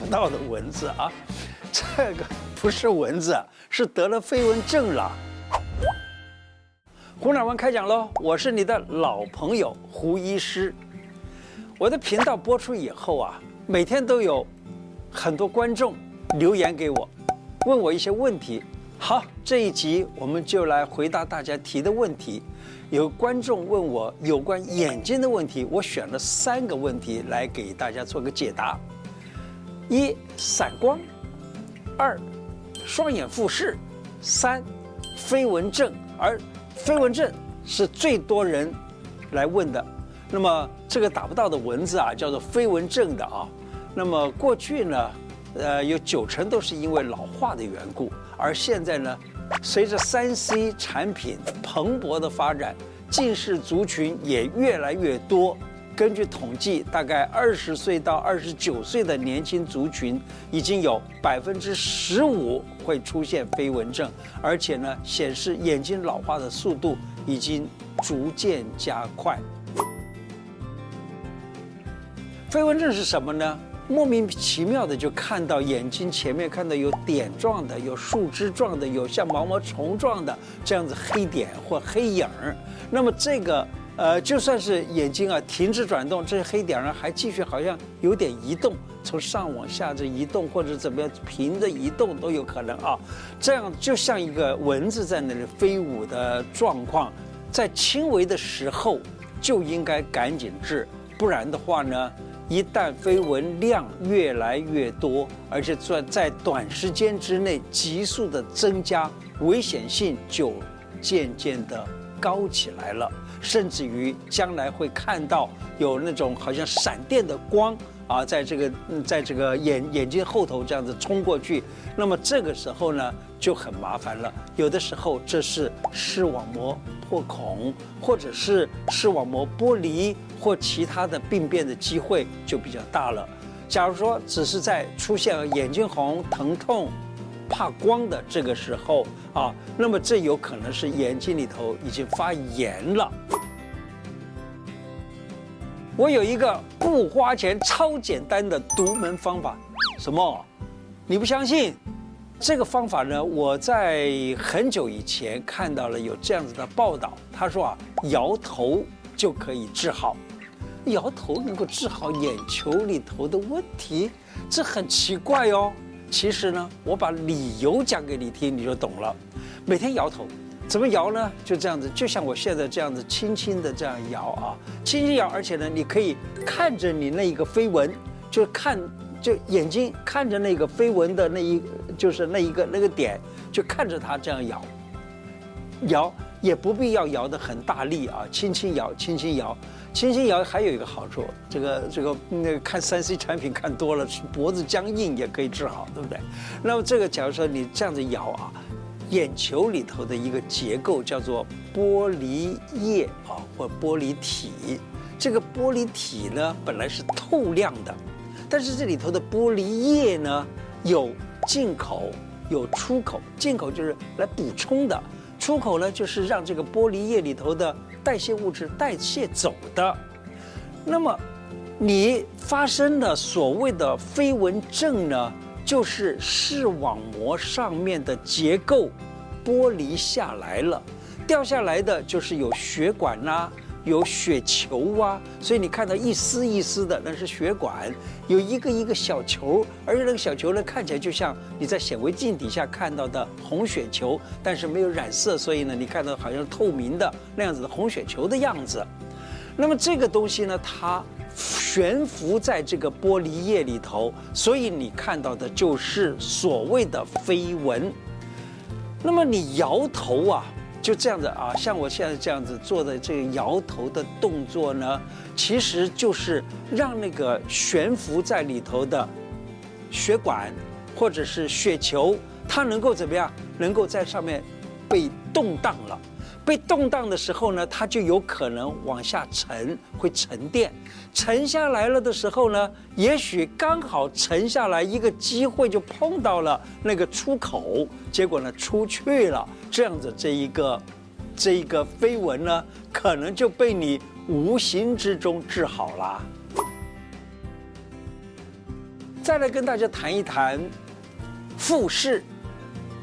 不到的蚊子啊，这个不是蚊子，是得了飞蚊症了。胡乃文开讲喽，我是你的老朋友胡医师。我的频道播出以后啊，每天都有很多观众留言给我，问我一些问题。好，这一集我们就来回答大家提的问题。有观众问我有关眼睛的问题，我选了三个问题来给大家做个解答：一、散光；二、双眼复视；三、飞蚊症。而飞蚊症是最多人来问的。那么这个打不到的蚊子啊，叫做飞蚊症的啊。那么过去呢，呃，有九成都是因为老化的缘故。而现在呢，随着三 C 产品蓬勃的发展，近视族群也越来越多。根据统计，大概二十岁到二十九岁的年轻族群，已经有百分之十五会出现飞蚊症，而且呢，显示眼睛老化的速度已经逐渐加快。飞蚊症是什么呢？莫名其妙的就看到眼睛前面看到有点状的、有树枝状的、有像毛毛虫状的这样子黑点或黑影儿。那么这个呃，就算是眼睛啊停止转动，这些黑点儿还继续好像有点移动，从上往下这移动或者怎么样平着移动都有可能啊。这样就像一个蚊子在那里飞舞的状况，在轻微的时候就应该赶紧治，不然的话呢，一旦飞蚊量越来越多，而且在在短时间之内急速的增加，危险性就渐渐的高起来了，甚至于将来会看到有那种好像闪电的光啊，在这个在这个眼眼睛后头这样子冲过去，那么这个时候呢就很麻烦了。有的时候这是视网膜破孔，或者是视网膜剥离。或其他的病变的机会就比较大了。假如说只是在出现眼睛红、疼痛、怕光的这个时候啊，那么这有可能是眼睛里头已经发炎了。我有一个不花钱、超简单的独门方法，什么？你不相信？这个方法呢，我在很久以前看到了有这样子的报道，他说啊，摇头就可以治好。摇头能够治好眼球里头的问题，这很奇怪哦。其实呢，我把理由讲给你听，你就懂了。每天摇头，怎么摇呢？就这样子，就像我现在这样子，轻轻的这样摇啊，轻轻摇。而且呢，你可以看着你那一个飞蚊，就看，就眼睛看着那个飞蚊的那一，就是那一个那个点，就看着它这样摇。摇也不必要摇得很大力啊，轻轻摇，轻轻摇。轻轻摇还有一个好处，这个这个那个看三 C 产品看多了，脖子僵硬也可以治好，对不对？那么这个假如说你这样子摇啊，眼球里头的一个结构叫做玻璃液啊，或玻璃体。这个玻璃体呢本来是透亮的，但是这里头的玻璃液呢有进口有出口，进口就是来补充的，出口呢就是让这个玻璃液里头的。代谢物质代谢走的，那么你发生的所谓的飞蚊症呢，就是视网膜上面的结构剥离下来了，掉下来的就是有血管呐。有血球啊，所以你看到一丝一丝的，那是血管；有一个一个小球，而且那个小球呢，看起来就像你在显微镜底下看到的红血球，但是没有染色，所以呢，你看到好像透明的那样子的红血球的样子。那么这个东西呢，它悬浮在这个玻璃液里头，所以你看到的就是所谓的飞蚊。那么你摇头啊。就这样子啊，像我现在这样子做的这个摇头的动作呢，其实就是让那个悬浮在里头的血管或者是血球，它能够怎么样？能够在上面被动荡了。被动荡的时候呢，它就有可能往下沉，会沉淀。沉下来了的时候呢，也许刚好沉下来一个机会就碰到了那个出口，结果呢出去了。这样子，这一个这一个飞蚊呢，可能就被你无形之中治好了。再来跟大家谈一谈复视，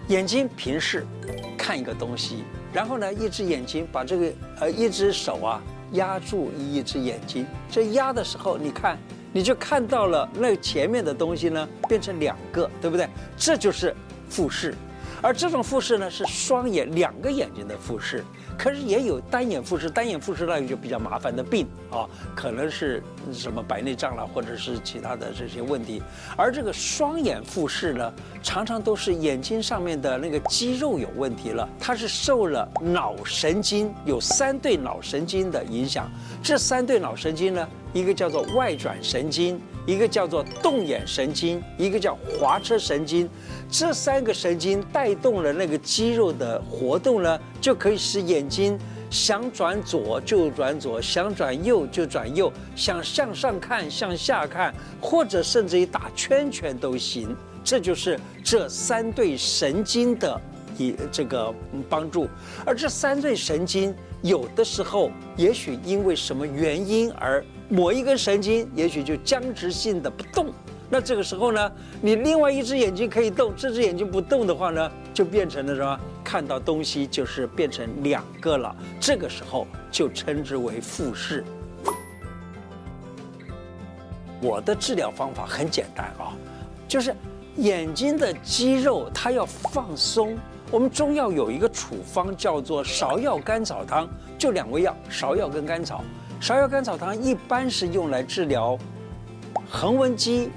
眼睛平视看一个东西，然后呢，一只眼睛把这个呃，一只手啊压住一只眼睛，这压的时候，你看你就看到了那前面的东西呢变成两个，对不对？这就是复视。而这种复视呢，是双眼两个眼睛的复视，可是也有单眼复视，单眼复视那个就比较麻烦的病啊，可能是什么白内障了，或者是其他的这些问题。而这个双眼复视呢，常常都是眼睛上面的那个肌肉有问题了，它是受了脑神经有三对脑神经的影响。这三对脑神经呢，一个叫做外转神经。一个叫做动眼神经，一个叫滑车神经，这三个神经带动了那个肌肉的活动呢，就可以使眼睛想转左就转左，想转右就转右，想向上看向下看，或者甚至于打圈圈都行。这就是这三对神经的一这个帮助。而这三对神经有的时候，也许因为什么原因而。某一根神经也许就僵直性的不动，那这个时候呢，你另外一只眼睛可以动，这只眼睛不动的话呢，就变成了什么？看到东西就是变成两个了。这个时候就称之为复视。我的治疗方法很简单啊，就是眼睛的肌肉它要放松。我们中药有一个处方叫做芍药甘草汤，就两味药，芍药跟甘草。芍药甘草汤一般是用来治疗横纹肌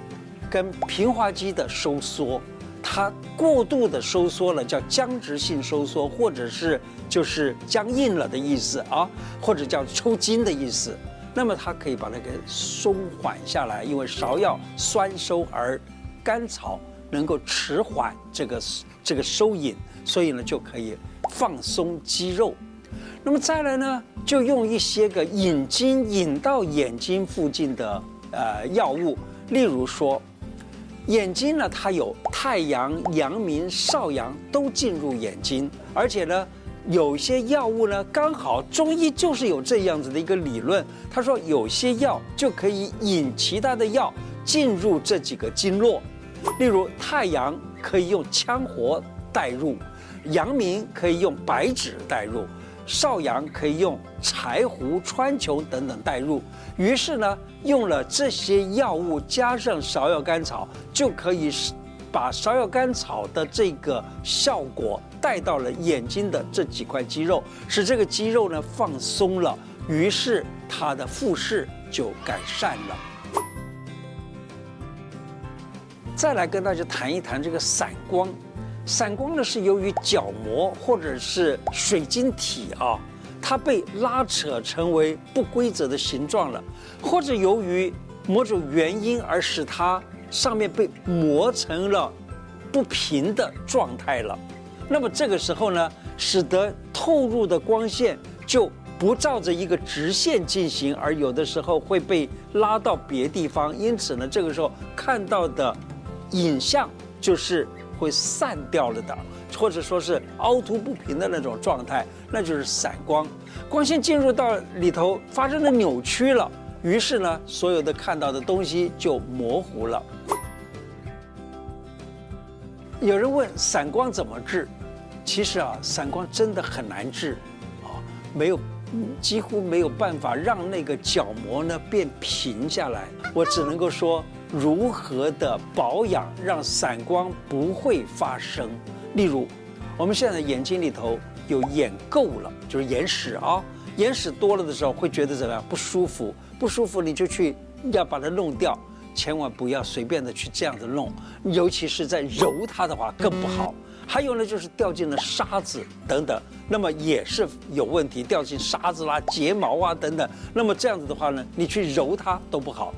跟平滑肌的收缩，它过度的收缩了叫僵直性收缩，或者是就是僵硬了的意思啊，或者叫抽筋的意思。那么它可以把它给松缓下来，因为芍药酸收，而甘草能够迟缓这个这个收引，所以呢就可以放松肌肉。那么再来呢，就用一些个引筋引到眼睛附近的呃药物，例如说，眼睛呢它有太阳、阳明、少阳都进入眼睛，而且呢，有些药物呢刚好中医就是有这样子的一个理论，他说有些药就可以引其他的药进入这几个经络，例如太阳可以用羌活带入，阳明可以用白芷带入。少阳可以用柴胡、川穹等等代入，于是呢，用了这些药物加上芍药甘草，就可以把芍药甘草的这个效果带到了眼睛的这几块肌肉，使这个肌肉呢放松了，于是它的复视就改善了。再来跟大家谈一谈这个散光。散光呢，是由于角膜或者是水晶体啊，它被拉扯成为不规则的形状了，或者由于某种原因而使它上面被磨成了不平的状态了。那么这个时候呢，使得透入的光线就不照着一个直线进行，而有的时候会被拉到别地方。因此呢，这个时候看到的影像就是。会散掉了的，或者说是凹凸不平的那种状态，那就是散光。光线进入到里头，发生了扭曲了，于是呢，所有的看到的东西就模糊了。有人问散光怎么治？其实啊，散光真的很难治，啊，没有，几乎没有办法让那个角膜呢变平下来。我只能够说。如何的保养让散光不会发生？例如，我们现在眼睛里头有眼垢了，就是眼屎啊，眼屎多了的时候会觉得怎么样？不舒服，不舒服你就去要把它弄掉，千万不要随便的去这样子弄，尤其是在揉它的话更不好。还有呢，就是掉进了沙子等等，那么也是有问题，掉进沙子啦、睫毛啊等等，那么这样子的话呢，你去揉它都不好。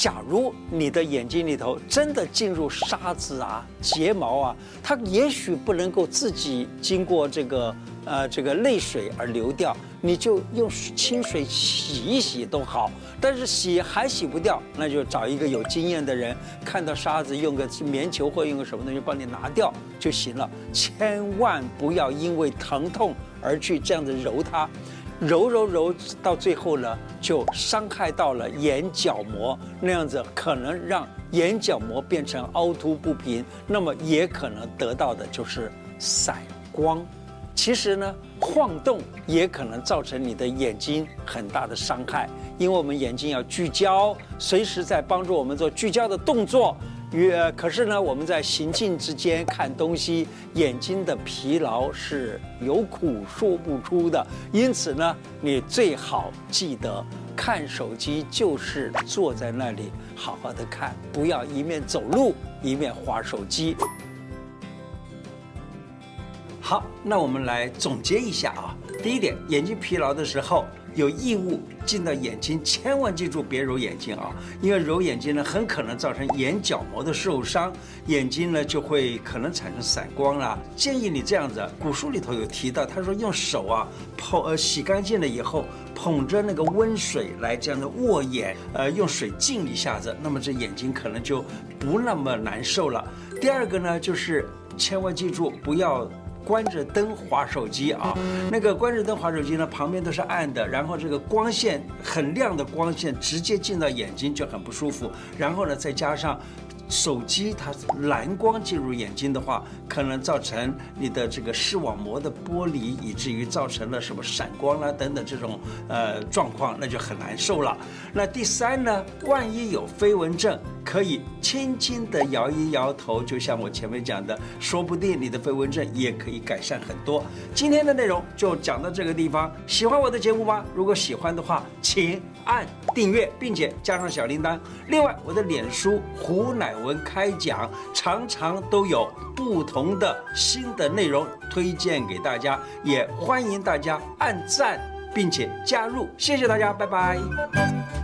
假如你的眼睛里头真的进入沙子啊、睫毛啊，它也许不能够自己经过这个呃这个泪水而流掉，你就用清水洗一洗都好。但是洗还洗不掉，那就找一个有经验的人，看到沙子用个棉球或用个什么东西帮你拿掉就行了。千万不要因为疼痛而去这样子揉它。揉揉揉到最后呢，就伤害到了眼角膜，那样子可能让眼角膜变成凹凸不平，那么也可能得到的就是散光。其实呢，晃动也可能造成你的眼睛很大的伤害，因为我们眼睛要聚焦，随时在帮助我们做聚焦的动作。与可是呢，我们在行进之间看东西，眼睛的疲劳是有苦说不出的。因此呢，你最好记得看手机就是坐在那里好好的看，不要一面走路一面划手机。好，那我们来总结一下啊。第一点，眼睛疲劳的时候。有异物进到眼睛，千万记住别揉眼睛啊！因为揉眼睛呢，很可能造成眼角膜的受伤，眼睛呢就会可能产生散光啦。建议你这样子，古书里头有提到，他说用手啊捧呃洗干净了以后，捧着那个温水来这样的握眼，呃用水浸一下子，那么这眼睛可能就不那么难受了。第二个呢，就是千万记住不要。关着灯滑手机啊，那个关着灯滑手机呢，旁边都是暗的，然后这个光线很亮的光线直接进到眼睛就很不舒服，然后呢再加上。手机它蓝光进入眼睛的话，可能造成你的这个视网膜的剥离，以至于造成了什么闪光啦等等这种呃状况，那就很难受了。那第三呢，万一有飞蚊症，可以轻轻的摇一摇头，就像我前面讲的，说不定你的飞蚊症也可以改善很多。今天的内容就讲到这个地方，喜欢我的节目吗？如果喜欢的话，请按订阅，并且加上小铃铛。另外，我的脸书胡乃文开讲，常常都有不同的新的内容推荐给大家，也欢迎大家按赞并且加入。谢谢大家，拜拜。